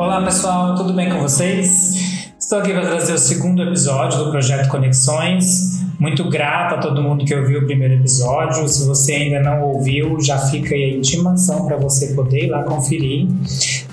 Olá pessoal, tudo bem com vocês? Estou aqui para trazer o segundo episódio do projeto Conexões. Muito grato a todo mundo que ouviu o primeiro episódio. Se você ainda não ouviu, já fica aí a intimação para você poder ir lá conferir.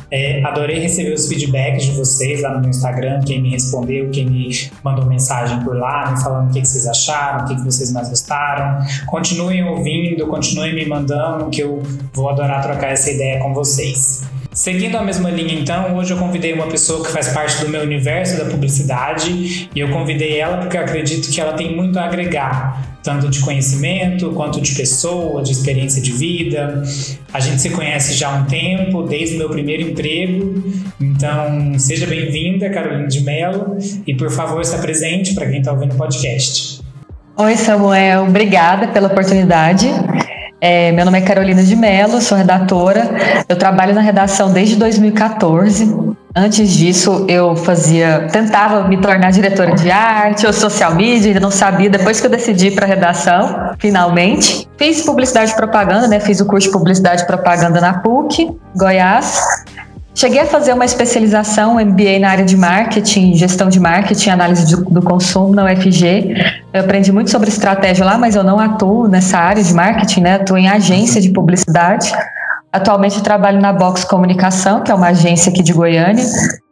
É, adorei receber os feedbacks de vocês lá no meu Instagram, quem me respondeu, quem me mandou mensagem por lá, me falando o que, que vocês acharam, o que, que vocês mais gostaram. Continuem ouvindo, continuem me mandando, que eu vou adorar trocar essa ideia com vocês. Seguindo a mesma linha, então, hoje eu convidei uma pessoa que faz parte do meu universo da publicidade e eu convidei ela porque eu acredito que ela tem muito a agregar, tanto de conhecimento quanto de pessoa, de experiência de vida. A gente se conhece já há um tempo, desde o meu primeiro emprego, então seja bem-vinda, Carolina de Mello, e por favor, se apresente para quem está ouvindo o podcast. Oi, Samuel, obrigada pela oportunidade. É, meu nome é Carolina de Mello, sou redatora. Eu trabalho na redação desde 2014. Antes disso, eu fazia, tentava me tornar diretora de arte ou social media, ainda não sabia. Depois que eu decidi para redação, finalmente, fiz publicidade e propaganda, né? Fiz o curso de publicidade e propaganda na PUC, Goiás. Cheguei a fazer uma especialização, MBA na área de marketing, gestão de marketing, análise do, do, consumo na UFG. Eu aprendi muito sobre estratégia lá, mas eu não atuo nessa área de marketing, né? Atuo em agência de publicidade. Atualmente trabalho na Box Comunicação, que é uma agência aqui de Goiânia,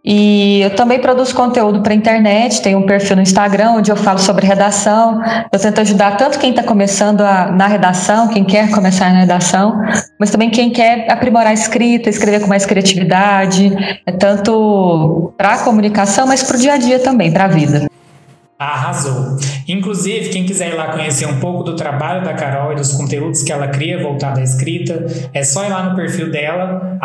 e eu também produzo conteúdo para internet, tenho um perfil no Instagram onde eu falo sobre redação. Eu tento ajudar tanto quem está começando a, na redação, quem quer começar na redação, mas também quem quer aprimorar a escrita, escrever com mais criatividade, é tanto para a comunicação, mas para o dia a dia também, para a vida. Arrasou. Inclusive, quem quiser ir lá conhecer um pouco do trabalho da Carol e dos conteúdos que ela cria voltado à escrita, é só ir lá no perfil dela,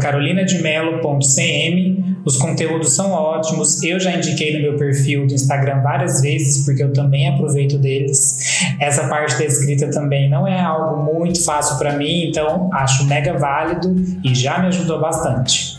carolinademelo.cm. Os conteúdos são ótimos. Eu já indiquei no meu perfil do Instagram várias vezes, porque eu também aproveito deles. Essa parte da escrita também não é algo muito fácil para mim, então acho mega válido e já me ajudou bastante.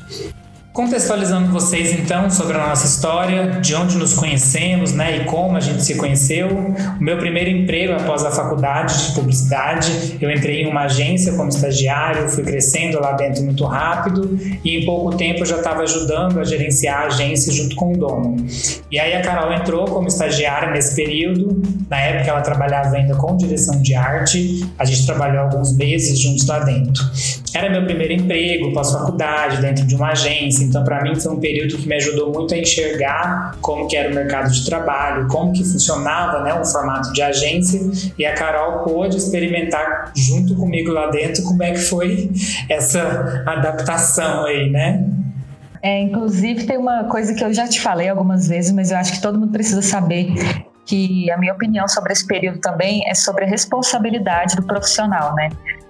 Contextualizando vocês então sobre a nossa história, de onde nos conhecemos, né, e como a gente se conheceu. O meu primeiro emprego após a faculdade de publicidade, eu entrei em uma agência como estagiário, fui crescendo lá dentro muito rápido e em pouco tempo eu já estava ajudando a gerenciar a agência junto com o dono. E aí a Carol entrou como estagiária nesse período. Na época ela trabalhava ainda com direção de arte. A gente trabalhou alguns meses juntos lá dentro. Era meu primeiro emprego pós-faculdade, dentro de uma agência, então para mim foi um período que me ajudou muito a enxergar como que era o mercado de trabalho, como que funcionava né, o formato de agência, e a Carol pôde experimentar junto comigo lá dentro como é que foi essa adaptação aí, né? É, inclusive tem uma coisa que eu já te falei algumas vezes, mas eu acho que todo mundo precisa saber que a minha opinião sobre esse período também é sobre a responsabilidade do profissional, né?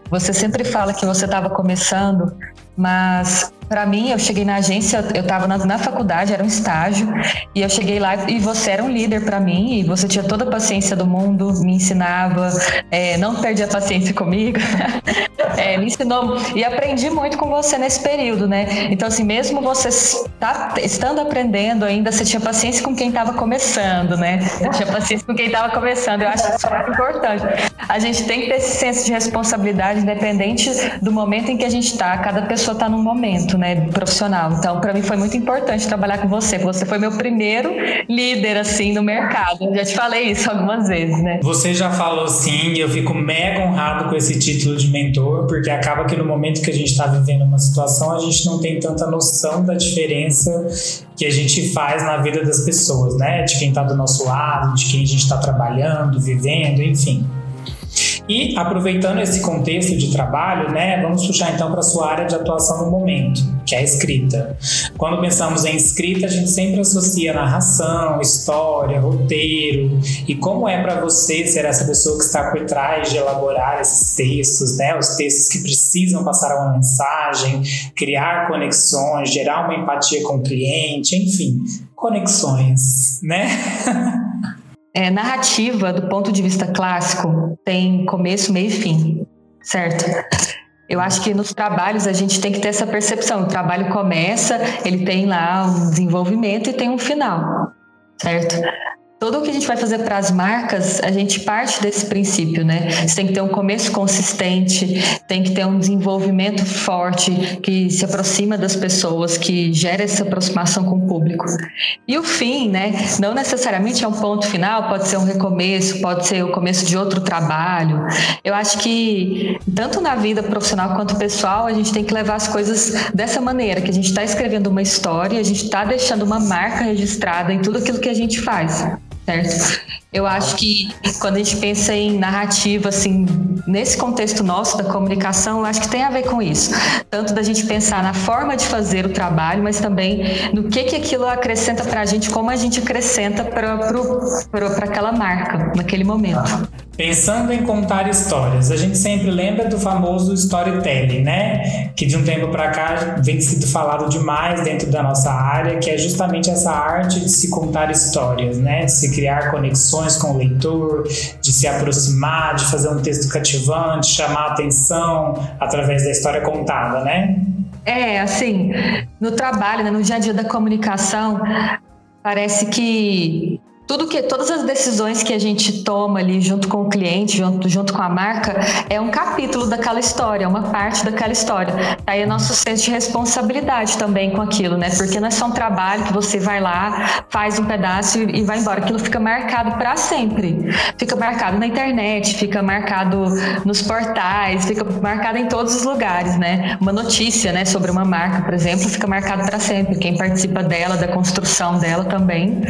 Você sempre fala que você estava começando, mas para mim, eu cheguei na agência, eu estava na, na, faculdade, era um estágio, e eu cheguei lá e você era um líder para mim, e você tinha toda a paciência do mundo, me ensinava, é, não perdia a paciência comigo, é, me ensinou, e aprendi muito com você nesse período, né? Então, assim, mesmo você tá, estando aprendendo ainda, você tinha paciência com quem estava começando, né? Eu tinha paciência com quem estava começando, eu acho isso muito importante. A gente tem que ter esse senso de responsabilidade, independente do momento em que a gente está, cada pessoa está num momento né, profissional. Então, para mim foi muito importante trabalhar com você. Você foi meu primeiro líder assim no mercado. Eu já te falei isso algumas vezes, né? Você já falou sim, eu fico mega honrado com esse título de mentor, porque acaba que no momento que a gente está vivendo uma situação, a gente não tem tanta noção da diferença que a gente faz na vida das pessoas, né? De quem está do nosso lado, de quem a gente está trabalhando, vivendo, enfim. E aproveitando esse contexto de trabalho, né, vamos puxar então para a sua área de atuação no momento, que é a escrita. Quando pensamos em escrita, a gente sempre associa narração, história, roteiro. E como é para você ser essa pessoa que está por trás de elaborar esses textos, né, os textos que precisam passar uma mensagem, criar conexões, gerar uma empatia com o cliente, enfim, conexões, né? é, narrativa, do ponto de vista clássico, tem começo, meio e fim, certo? Eu acho que nos trabalhos a gente tem que ter essa percepção. O trabalho começa, ele tem lá um desenvolvimento e tem um final, certo? Todo tudo o que a gente vai fazer para as marcas, a gente parte desse princípio, né? Você tem que ter um começo consistente, tem que ter um desenvolvimento forte que se aproxima das pessoas, que gera essa aproximação com o público. E o fim, né? Não necessariamente é um ponto final, pode ser um recomeço, pode ser o começo de outro trabalho. Eu acho que tanto na vida profissional quanto pessoal, a gente tem que levar as coisas dessa maneira, que a gente está escrevendo uma história, a gente está deixando uma marca registrada em tudo aquilo que a gente faz certo? Eu acho que quando a gente pensa em narrativa, assim, nesse contexto nosso da comunicação, eu acho que tem a ver com isso. Tanto da gente pensar na forma de fazer o trabalho, mas também no que, que aquilo acrescenta para a gente, como a gente acrescenta para aquela marca, naquele momento. Pensando em contar histórias, a gente sempre lembra do famoso storytelling, né? Que de um tempo para cá vem sido falado demais dentro da nossa área, que é justamente essa arte de se contar histórias, né? De se criar conexões com o leitor, de se aproximar, de fazer um texto cativante, chamar atenção através da história contada, né? É, assim, no trabalho, né, no dia a dia da comunicação, parece que tudo que todas as decisões que a gente toma ali junto com o cliente, junto, junto com a marca, é um capítulo daquela história, é uma parte daquela história. Aí é nosso senso de responsabilidade também com aquilo, né? Porque não é só um trabalho que você vai lá, faz um pedaço e, e vai embora. Aquilo fica marcado para sempre. Fica marcado na internet, fica marcado nos portais, fica marcado em todos os lugares, né? Uma notícia, né, sobre uma marca, por exemplo, fica marcado para sempre. Quem participa dela, da construção dela também,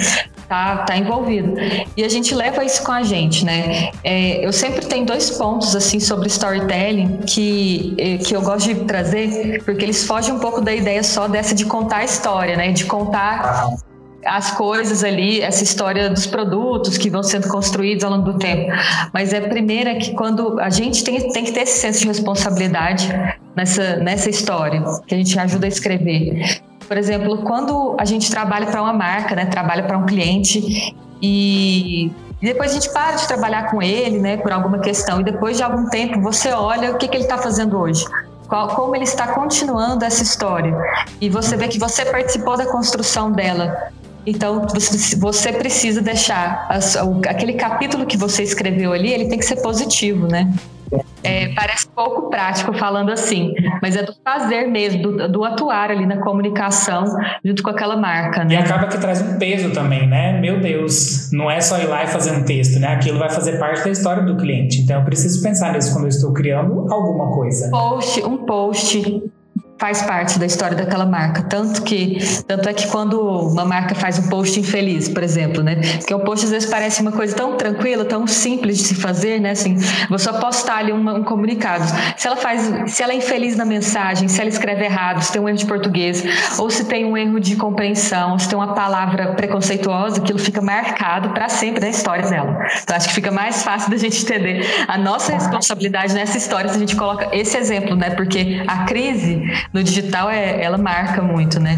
tá, tá envolvido. E a gente leva isso com a gente, né? É, eu sempre tenho dois pontos, assim, sobre storytelling que, é, que eu gosto de trazer, porque eles fogem um pouco da ideia só dessa de contar a história, né? De contar as coisas ali, essa história dos produtos que vão sendo construídos ao longo do tempo. Mas é a primeira que quando a gente tem, tem que ter esse senso de responsabilidade nessa, nessa história, que a gente ajuda a escrever. Por exemplo, quando a gente trabalha para uma marca, né, trabalha para um cliente e e depois a gente para de trabalhar com ele, né, por alguma questão, e depois de algum tempo você olha o que, que ele está fazendo hoje. Qual, como ele está continuando essa história. E você vê que você participou da construção dela. Então, você precisa deixar aquele capítulo que você escreveu ali, ele tem que ser positivo, né? É, parece pouco prático falando assim, mas é do fazer mesmo, do, do, atuar ali na comunicação junto com aquela marca. Né? E acaba que traz um peso também, né? Meu Deus, não é só ir lá e fazer um texto, né? Aquilo vai fazer parte da história do cliente. Então eu preciso pensar nisso quando eu estou criando alguma coisa. Post, um post faz parte da história daquela marca. Tanto que, tanto é que quando uma marca faz um post infeliz, por exemplo, né? Porque o post às vezes parece uma coisa tão tranquila, tão simples de se fazer, né? Assim, vou só postar ali um, um comunicado. Se ela faz, se ela é infeliz na mensagem, se ela escreve errado, se tem um erro de português, ou se tem um erro de compreensão, se tem uma palavra preconceituosa, aquilo fica marcado para sempre na história dela. Então acho que fica mais fácil da gente entender a nossa responsabilidade nessa história se a gente coloca esse exemplo, né? Porque a crise no digital é, ela marca muito, né?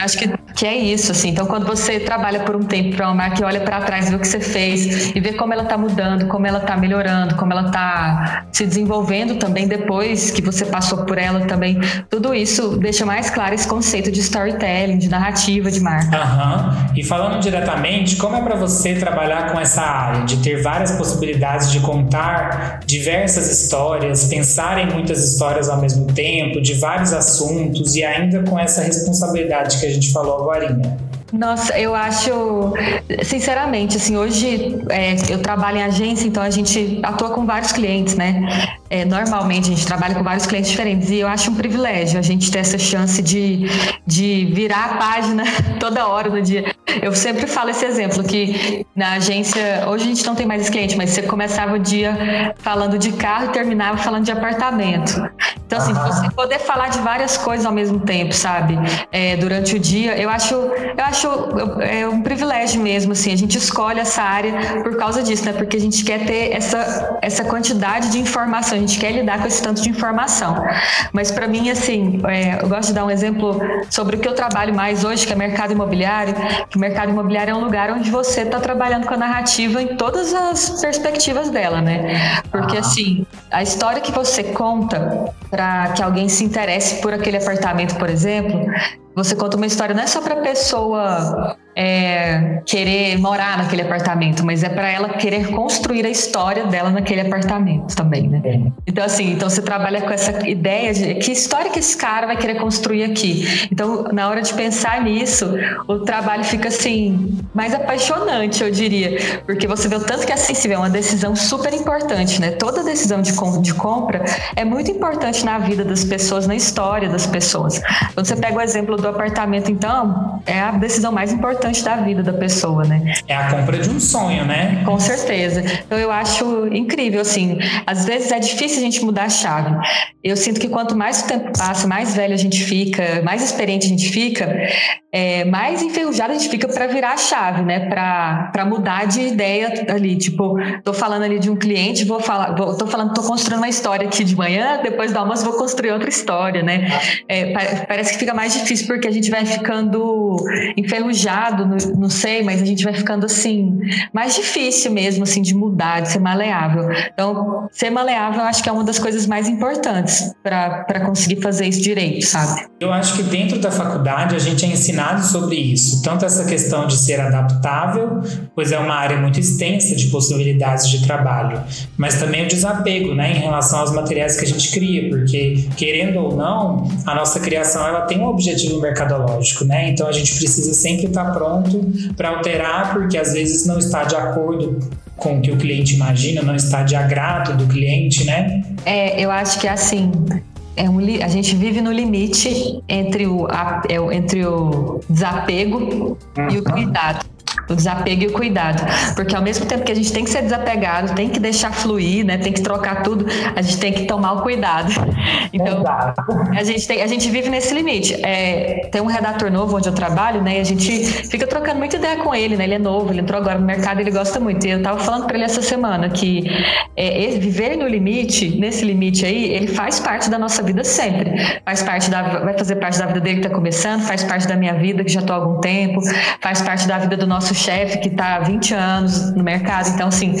Acho que, que é isso, assim. Então, quando você trabalha por um tempo para uma marca e olha para trás, vê o que você fez e vê como ela está mudando, como ela está melhorando, como ela está se desenvolvendo também depois que você passou por ela também, tudo isso deixa mais claro esse conceito de storytelling, de narrativa de marca. Uhum. E falando diretamente, como é para você trabalhar com essa área, de ter várias possibilidades de contar diversas histórias, pensar em muitas histórias ao mesmo tempo, de vários assuntos e ainda com essa responsabilidade que a gente falou agora. Nossa, eu acho, sinceramente, assim, hoje é, eu trabalho em agência, então a gente atua com vários clientes, né? É, normalmente a gente trabalha com vários clientes diferentes e eu acho um privilégio a gente ter essa chance de, de virar a página toda hora do dia. Eu sempre falo esse exemplo que na agência, hoje a gente não tem mais cliente, mas você começava o dia falando de carro e terminava falando de apartamento. Então, assim, você poder falar de várias coisas ao mesmo tempo, sabe? É, durante o dia, eu acho, eu acho é um privilégio mesmo, assim, a gente escolhe essa área por causa disso, né? Porque a gente quer ter essa, essa quantidade de informação, a gente quer lidar com esse tanto de informação. Mas para mim, assim, é, eu gosto de dar um exemplo sobre o que eu trabalho mais hoje, que é mercado imobiliário, que o mercado imobiliário é um lugar onde você está trabalhando com a narrativa em todas as perspectivas dela, né? Porque, assim, a história que você conta para que alguém se interesse por aquele apartamento, por exemplo, você conta uma história não é só para a pessoa é, querer morar naquele apartamento, mas é para ela querer construir a história dela naquele apartamento também, né? É. Então assim, então você trabalha com essa ideia de que história que esse cara vai querer construir aqui. Então na hora de pensar nisso, o trabalho fica assim mais apaixonante, eu diria, porque você vê o tanto que é sensível, é uma decisão super importante, né? Toda decisão de, com, de compra é muito importante na vida das pessoas, na história das pessoas. Quando você pega o exemplo do apartamento, então é a decisão mais importante importante da vida da pessoa, né? É a compra de um sonho, né? Com certeza. Então eu acho incrível, assim. Às vezes é difícil a gente mudar a chave. Eu sinto que quanto mais o tempo passa, mais velho a gente fica, mais experiente a gente fica, é, mais enferrujado a gente fica para virar a chave, né? Para mudar de ideia ali. Tipo, tô falando ali de um cliente, vou falar, vou, tô falando, tô construindo uma história aqui de manhã, depois do almoço vou construir outra história, né? É, parece que fica mais difícil porque a gente vai ficando enferrujado não sei, mas a gente vai ficando assim, mais difícil mesmo, assim, de mudar, de ser maleável. Então, ser maleável eu acho que é uma das coisas mais importantes para conseguir fazer isso direito, sabe? Eu acho que dentro da faculdade a gente é ensinado sobre isso, tanto essa questão de ser adaptável, pois é uma área muito extensa de possibilidades de trabalho, mas também o desapego, né, em relação aos materiais que a gente cria, porque querendo ou não, a nossa criação ela tem um objetivo mercadológico, né? Então a gente precisa sempre estar pronto para alterar, porque às vezes não está de acordo com o que o cliente imagina, não está de agrado do cliente, né? É, eu acho que é assim. É um, a gente vive no limite entre o, é entre o desapego uhum. e o cuidado o desapego e o cuidado. Porque ao mesmo tempo que a gente tem que ser desapegado, tem que deixar fluir, né? Tem que trocar tudo, a gente tem que tomar o cuidado. Então, a gente, tem, a gente vive nesse limite. É, tem um redator novo onde eu trabalho, né? E a gente fica trocando muita ideia com ele, né? Ele é novo, ele entrou agora no mercado, ele gosta muito. E eu tava falando para ele essa semana que é, viver no limite, nesse limite aí, ele faz parte da nossa vida sempre. Faz parte da, vai fazer parte da vida dele que tá começando, faz parte da minha vida que já tô há algum tempo, faz parte da vida do nosso chefe que está há 20 anos no mercado. Então, assim,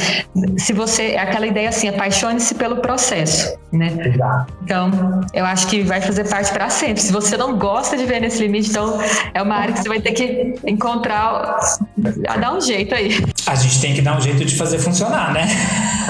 se você. É aquela ideia assim, apaixone-se pelo processo, né? Exato. Então, eu acho que vai fazer parte para sempre. Se você não gosta de ver nesse limite, então é uma área que você vai ter que encontrar, a dar um jeito aí. A gente tem que dar um jeito de fazer funcionar, né?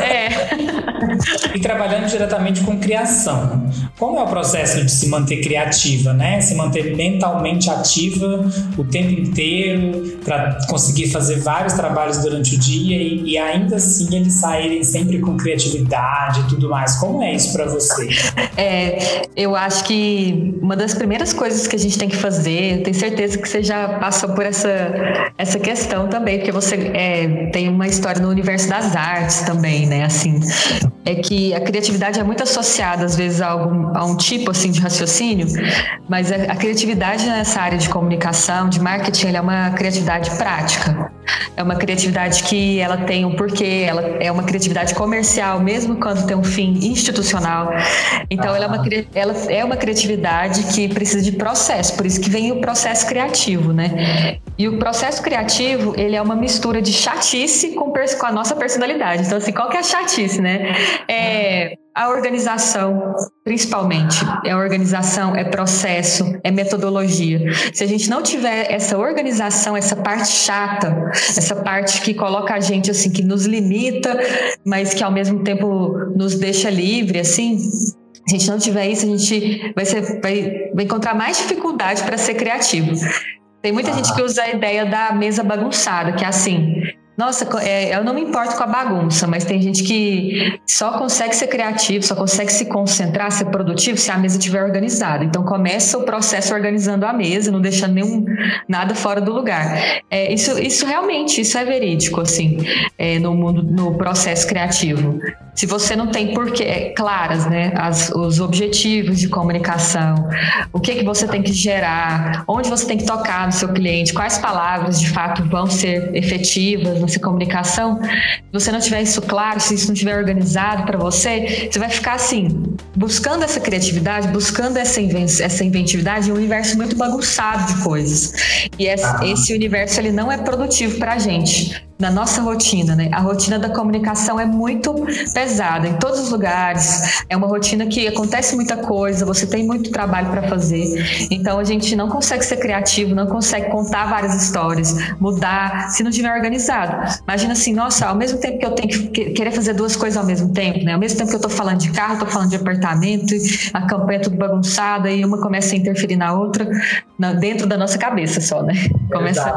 É. e trabalhando diretamente com criação. Como é o processo de se manter criativa, né? Se manter mentalmente ativa o tempo inteiro para conseguir conseguir fazer vários trabalhos durante o dia e, e ainda assim eles saírem sempre com criatividade e tudo mais. Como é isso para você? É, eu acho que uma das primeiras coisas que a gente tem que fazer, tenho certeza que você já passou por essa, essa questão também, porque você é, tem uma história no universo das artes também, né? Assim, é que a criatividade é muito associada às vezes a, algum, a um tipo assim de raciocínio, mas a, a criatividade nessa área de comunicação, de marketing, é uma criatividade prática. É uma criatividade que ela tem um porquê, ela é uma criatividade comercial, mesmo quando tem um fim institucional. Então, ela, é uma, ela é uma criatividade que precisa de processo, por isso que vem o processo criativo, né? E o processo criativo, ele é uma mistura de chatice com, com a nossa personalidade. Então, assim, qual que é a chatice, né? É a organização, principalmente. É organização, é processo, é metodologia. Se a gente não tiver essa organização, essa parte chata, essa parte que coloca a gente assim, que nos limita, mas que ao mesmo tempo nos deixa livre, assim, se a gente não tiver isso, a gente vai, ser, vai, vai encontrar mais dificuldade para ser criativo. Tem muita ah. gente que usa a ideia da mesa bagunçada, que é assim: nossa, é, eu não me importo com a bagunça, mas tem gente que só consegue ser criativo, só consegue se concentrar, ser produtivo se a mesa estiver organizada. Então começa o processo organizando a mesa, não deixando nenhum nada fora do lugar. É, isso, isso realmente, isso é verídico, assim, é, no mundo, no processo criativo. Se você não tem porquê, é, claras, né, as, os objetivos de comunicação, o que que você tem que gerar, onde você tem que tocar no seu cliente, quais palavras de fato vão ser efetivas nessa comunicação, se você não tiver isso claro, se isso não estiver organizado para você, você vai ficar assim, buscando essa criatividade, buscando essa, essa inventividade em um universo muito bagunçado de coisas. E esse, ah. esse universo ele não é produtivo para a gente. Na nossa rotina, né? A rotina da comunicação é muito pesada em todos os lugares. É uma rotina que acontece muita coisa, você tem muito trabalho para fazer. Então a gente não consegue ser criativo, não consegue contar várias histórias, mudar, se não estiver organizado. Imagina assim, nossa, ao mesmo tempo que eu tenho que querer fazer duas coisas ao mesmo tempo, né? Ao mesmo tempo que eu tô falando de carro, tô falando de apartamento, a campanha é tudo bagunçada e uma começa a interferir na outra, dentro da nossa cabeça só, né? Começa.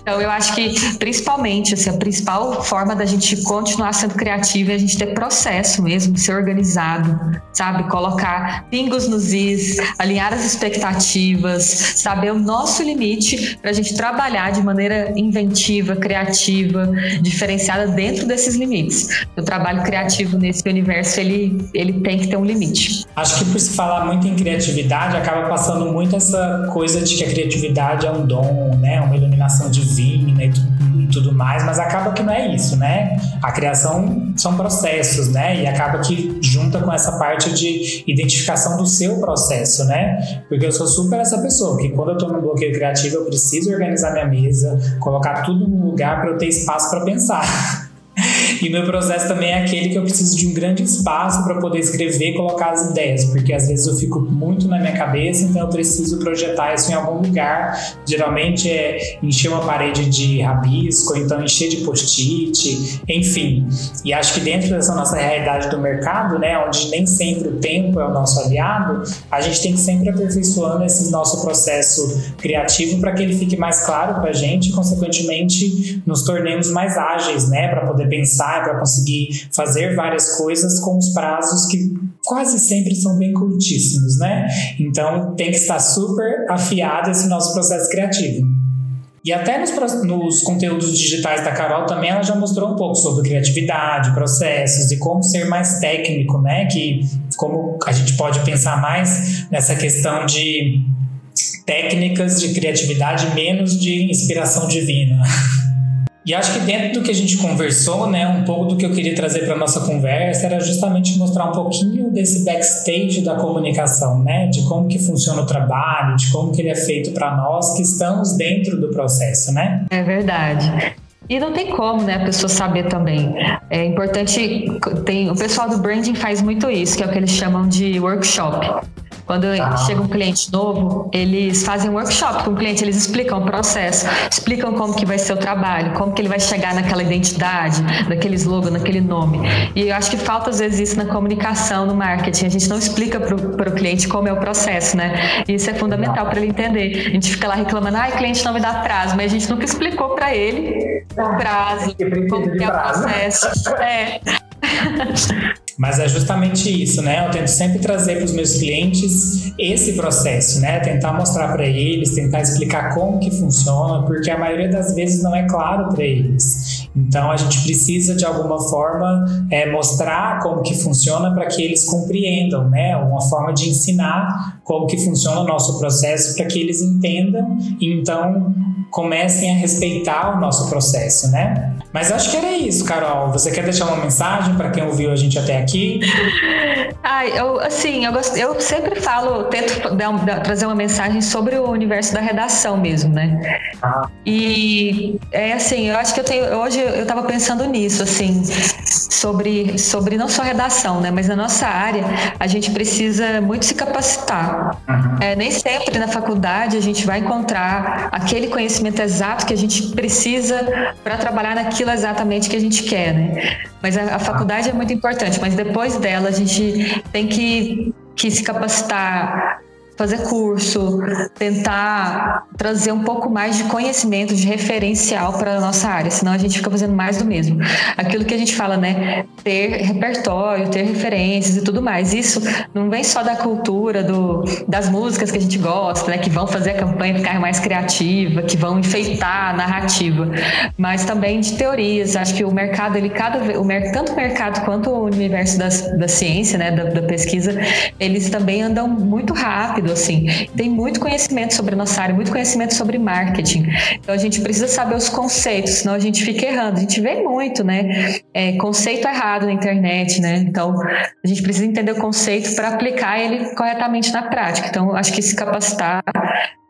Então eu acho que principalmente assim, a principal forma da gente continuar sendo criativo é a gente ter processo mesmo, ser organizado, sabe? Colocar pingos nos is, alinhar as expectativas, saber o nosso limite para a gente trabalhar de maneira inventiva, criativa, diferenciada dentro desses limites. O trabalho criativo nesse universo ele, ele tem que ter um limite. Acho que por se falar muito em criatividade acaba passando muito essa coisa de que a criatividade é um dom, né? Uma iluminação divina e tudo mais, mas acaba que não é isso, né? A criação são processos, né? E acaba que junta com essa parte de identificação do seu processo, né? Porque eu sou super essa pessoa, que quando eu tô no bloqueio criativo, eu preciso organizar minha mesa, colocar tudo no lugar para eu ter espaço para pensar. E meu processo também é aquele que eu preciso de um grande espaço para poder escrever e colocar as ideias, porque às vezes eu fico muito na minha cabeça, então eu preciso projetar isso em algum lugar. Geralmente é encher uma parede de rabisco, então encher de post-it, enfim. E acho que dentro dessa nossa realidade do mercado, né, onde nem sempre o tempo é o nosso aliado, a gente tem que sempre aperfeiçoando esse nosso processo criativo para que ele fique mais claro para a gente e, consequentemente, nos tornemos mais ágeis, né, para poder pensar para conseguir fazer várias coisas com os prazos que quase sempre são bem curtíssimos, né? Então tem que estar super afiado esse nosso processo criativo. E até nos, nos, conteúdos digitais da Carol também ela já mostrou um pouco sobre criatividade, processos e como ser mais técnico, né? Que como a gente pode pensar mais nessa questão de técnicas de criatividade menos de inspiração divina. E acho que dentro do que a gente conversou, né, um pouco do que eu queria trazer para nossa conversa era justamente mostrar um pouquinho desse backstage da comunicação, né, de como que funciona o trabalho, de como que ele é feito para nós que estamos dentro do processo, né? É verdade. E não tem como, né, a pessoa saber também. É importante, tem, o pessoal do branding faz muito isso, que é o que eles chamam de workshop. Quando ah. chega um cliente novo, eles fazem um workshop com o cliente, eles explicam o processo, explicam como que vai ser o trabalho, como que ele vai chegar naquela identidade, naquele slogan, naquele nome. E eu acho que falta às vezes isso na comunicação, no marketing. A gente não explica para o cliente como é o processo, né? E isso é fundamental para ele entender. A gente fica lá reclamando, ah, o cliente não me dá prazo, mas a gente nunca explicou para ele o prazo, como que é o processo. É. Mas é justamente isso, né? Eu tento sempre trazer para os meus clientes esse processo, né? Tentar mostrar para eles, tentar explicar como que funciona, porque a maioria das vezes não é claro para eles. Então a gente precisa de alguma forma é, mostrar como que funciona para que eles compreendam, né? Uma forma de ensinar como que funciona o nosso processo para que eles entendam e então comecem a respeitar o nosso processo, né? Mas acho que era isso, Carol. Você quer deixar uma mensagem para quem ouviu a gente até aqui? Ai, eu assim, eu, eu sempre falo, tento dar, dar, trazer uma mensagem sobre o universo da redação mesmo, né? Ah. E é assim, eu acho que eu tenho hoje eu estava pensando nisso, assim, sobre sobre não só redação, né, mas na nossa área a gente precisa muito se capacitar. Uhum. É, nem sempre na faculdade a gente vai encontrar aquele conhecimento exato que a gente precisa para trabalhar naquilo exatamente que a gente quer, né? Mas a, a faculdade é muito importante, mas depois dela a gente tem que, que se capacitar fazer curso, tentar trazer um pouco mais de conhecimento, de referencial para a nossa área, senão a gente fica fazendo mais do mesmo. Aquilo que a gente fala, né? Ter repertório, ter referências e tudo mais. Isso não vem só da cultura, do, das músicas que a gente gosta, né? Que vão fazer a campanha ficar mais criativa, que vão enfeitar a narrativa, mas também de teorias. Acho que o mercado, ele cada o, tanto o mercado quanto o universo das, da ciência, né? Da, da pesquisa, eles também andam muito rápido rápido, assim. Tem muito conhecimento sobre a nossa área, muito conhecimento sobre marketing. Então a gente precisa saber os conceitos, senão a gente fica errando. A gente vê muito, né? É, conceito errado na internet, né? Então a gente precisa entender o conceito para aplicar ele corretamente na prática. Então acho que se capacitar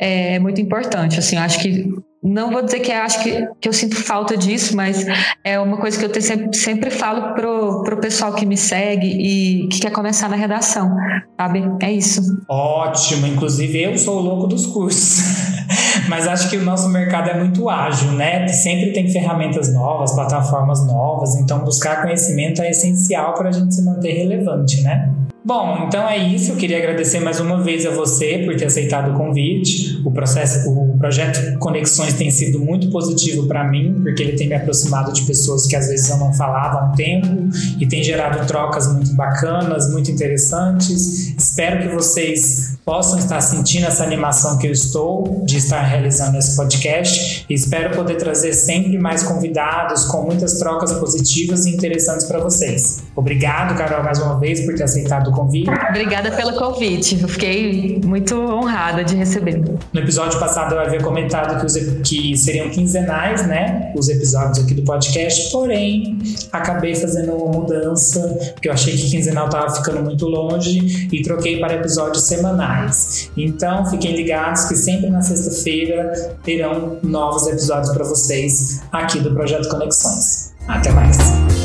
é muito importante. Assim, acho que não vou dizer que acho que, que eu sinto falta disso, mas é uma coisa que eu sempre, sempre falo pro, pro pessoal que me segue e que quer começar na redação, sabe? É isso. Ótimo, inclusive eu sou o louco dos cursos. mas acho que o nosso mercado é muito ágil, né? Sempre tem ferramentas novas, plataformas novas, então buscar conhecimento é essencial para a gente se manter relevante, né? Bom, então é isso. Eu queria agradecer mais uma vez a você por ter aceitado o convite. O processo, o projeto Conexões tem sido muito positivo para mim, porque ele tem me aproximado de pessoas que às vezes eu não falava há um tempo e tem gerado trocas muito bacanas, muito interessantes. Espero que vocês possam estar sentindo essa animação que eu estou de estar realizando esse podcast e espero poder trazer sempre mais convidados com muitas trocas positivas e interessantes para vocês. Obrigado, Carol, mais uma vez por ter aceitado o convite. Obrigada pelo convite. Eu fiquei muito honrada de receber. No episódio passado eu havia comentado que, os, que seriam quinzenais, né? Os episódios aqui do podcast, porém acabei fazendo uma mudança, porque eu achei que quinzenal estava ficando muito longe e troquei para episódios semanais. Então fiquem ligados que sempre na sexta-feira terão novos episódios para vocês aqui do Projeto Conexões. Até mais!